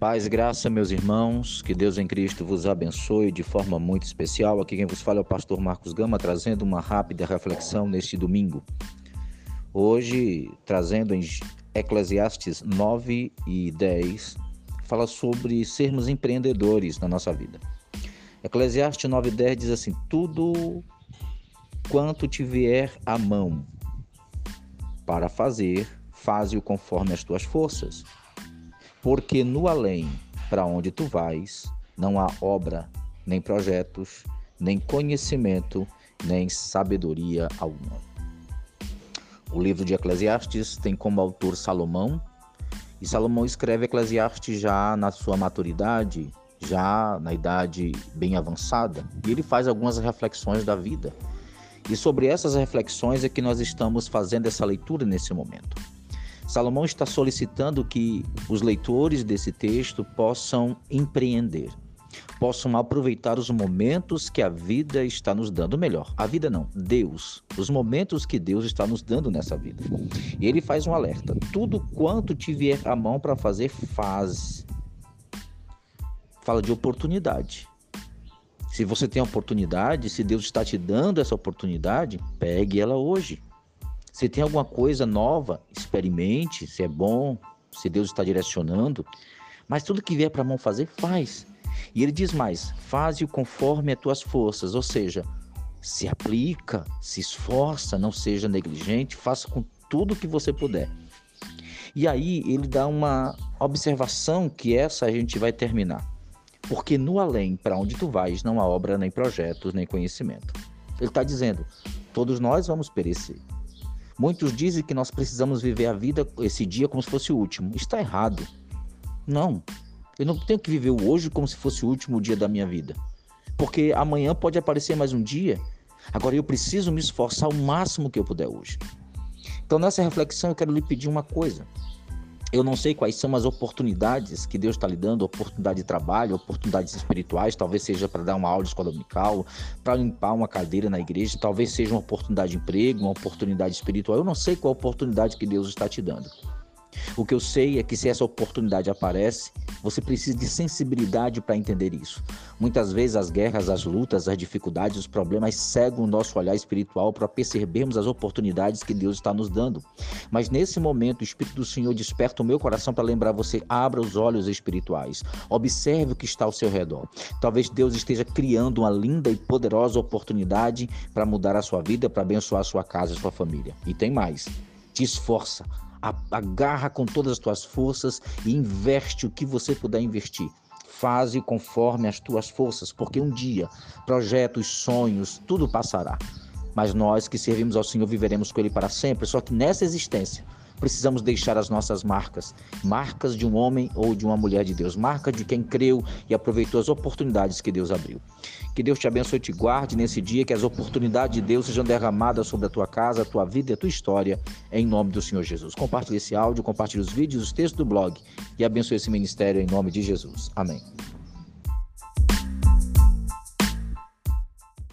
Paz graça, meus irmãos, que Deus em Cristo vos abençoe de forma muito especial. Aqui quem vos fala é o pastor Marcos Gama, trazendo uma rápida reflexão neste domingo. Hoje, trazendo em Eclesiastes 9 e 10, fala sobre sermos empreendedores na nossa vida. Eclesiastes 9 e 10 diz assim: Tudo quanto te vier à mão para fazer, faze-o conforme as tuas forças porque no além, para onde tu vais, não há obra, nem projetos, nem conhecimento, nem sabedoria alguma. O livro de Eclesiastes tem como autor Salomão, e Salomão escreve Eclesiastes já na sua maturidade, já na idade bem avançada, e ele faz algumas reflexões da vida. E sobre essas reflexões é que nós estamos fazendo essa leitura nesse momento. Salomão está solicitando que os leitores desse texto possam empreender, possam aproveitar os momentos que a vida está nos dando. Melhor, a vida não, Deus, os momentos que Deus está nos dando nessa vida. E ele faz um alerta: tudo quanto te vier à mão para fazer, faz. Fala de oportunidade. Se você tem a oportunidade, se Deus está te dando essa oportunidade, pegue ela hoje. Se tem alguma coisa nova, experimente, se é bom, se Deus está direcionando. Mas tudo que vier para a mão fazer, faz. E ele diz mais: faze-o conforme as tuas forças, ou seja, se aplica, se esforça, não seja negligente, faça com tudo que você puder. E aí ele dá uma observação que essa a gente vai terminar. Porque no além, para onde tu vais, não há obra, nem projetos, nem conhecimento. Ele está dizendo: todos nós vamos perecer. Muitos dizem que nós precisamos viver a vida, esse dia, como se fosse o último. Está errado. Não. Eu não tenho que viver o hoje como se fosse o último dia da minha vida. Porque amanhã pode aparecer mais um dia. Agora eu preciso me esforçar o máximo que eu puder hoje. Então, nessa reflexão, eu quero lhe pedir uma coisa. Eu não sei quais são as oportunidades que Deus está lhe dando, oportunidade de trabalho, oportunidades espirituais, talvez seja para dar uma aula de escola dominical, para limpar uma cadeira na igreja, talvez seja uma oportunidade de emprego, uma oportunidade espiritual. Eu não sei qual oportunidade que Deus está te dando. O que eu sei é que se essa oportunidade aparece, você precisa de sensibilidade para entender isso. Muitas vezes as guerras, as lutas, as dificuldades, os problemas cegam o nosso olhar espiritual para percebermos as oportunidades que Deus está nos dando. Mas nesse momento, o Espírito do Senhor desperta o meu coração para lembrar você: abra os olhos espirituais, observe o que está ao seu redor. Talvez Deus esteja criando uma linda e poderosa oportunidade para mudar a sua vida, para abençoar a sua casa a sua família. E tem mais: te esforça agarra com todas as tuas forças e investe o que você puder investir. Faze conforme as tuas forças, porque um dia projetos, sonhos, tudo passará. Mas nós que servimos ao Senhor viveremos com Ele para sempre. Só que nessa existência precisamos deixar as nossas marcas, marcas de um homem ou de uma mulher de Deus, marca de quem creu e aproveitou as oportunidades que Deus abriu. Que Deus te abençoe e te guarde nesse dia, que as oportunidades de Deus sejam derramadas sobre a tua casa, a tua vida e a tua história, em nome do Senhor Jesus. Compartilhe esse áudio, compartilhe os vídeos, os textos do blog e abençoe esse ministério em nome de Jesus. Amém.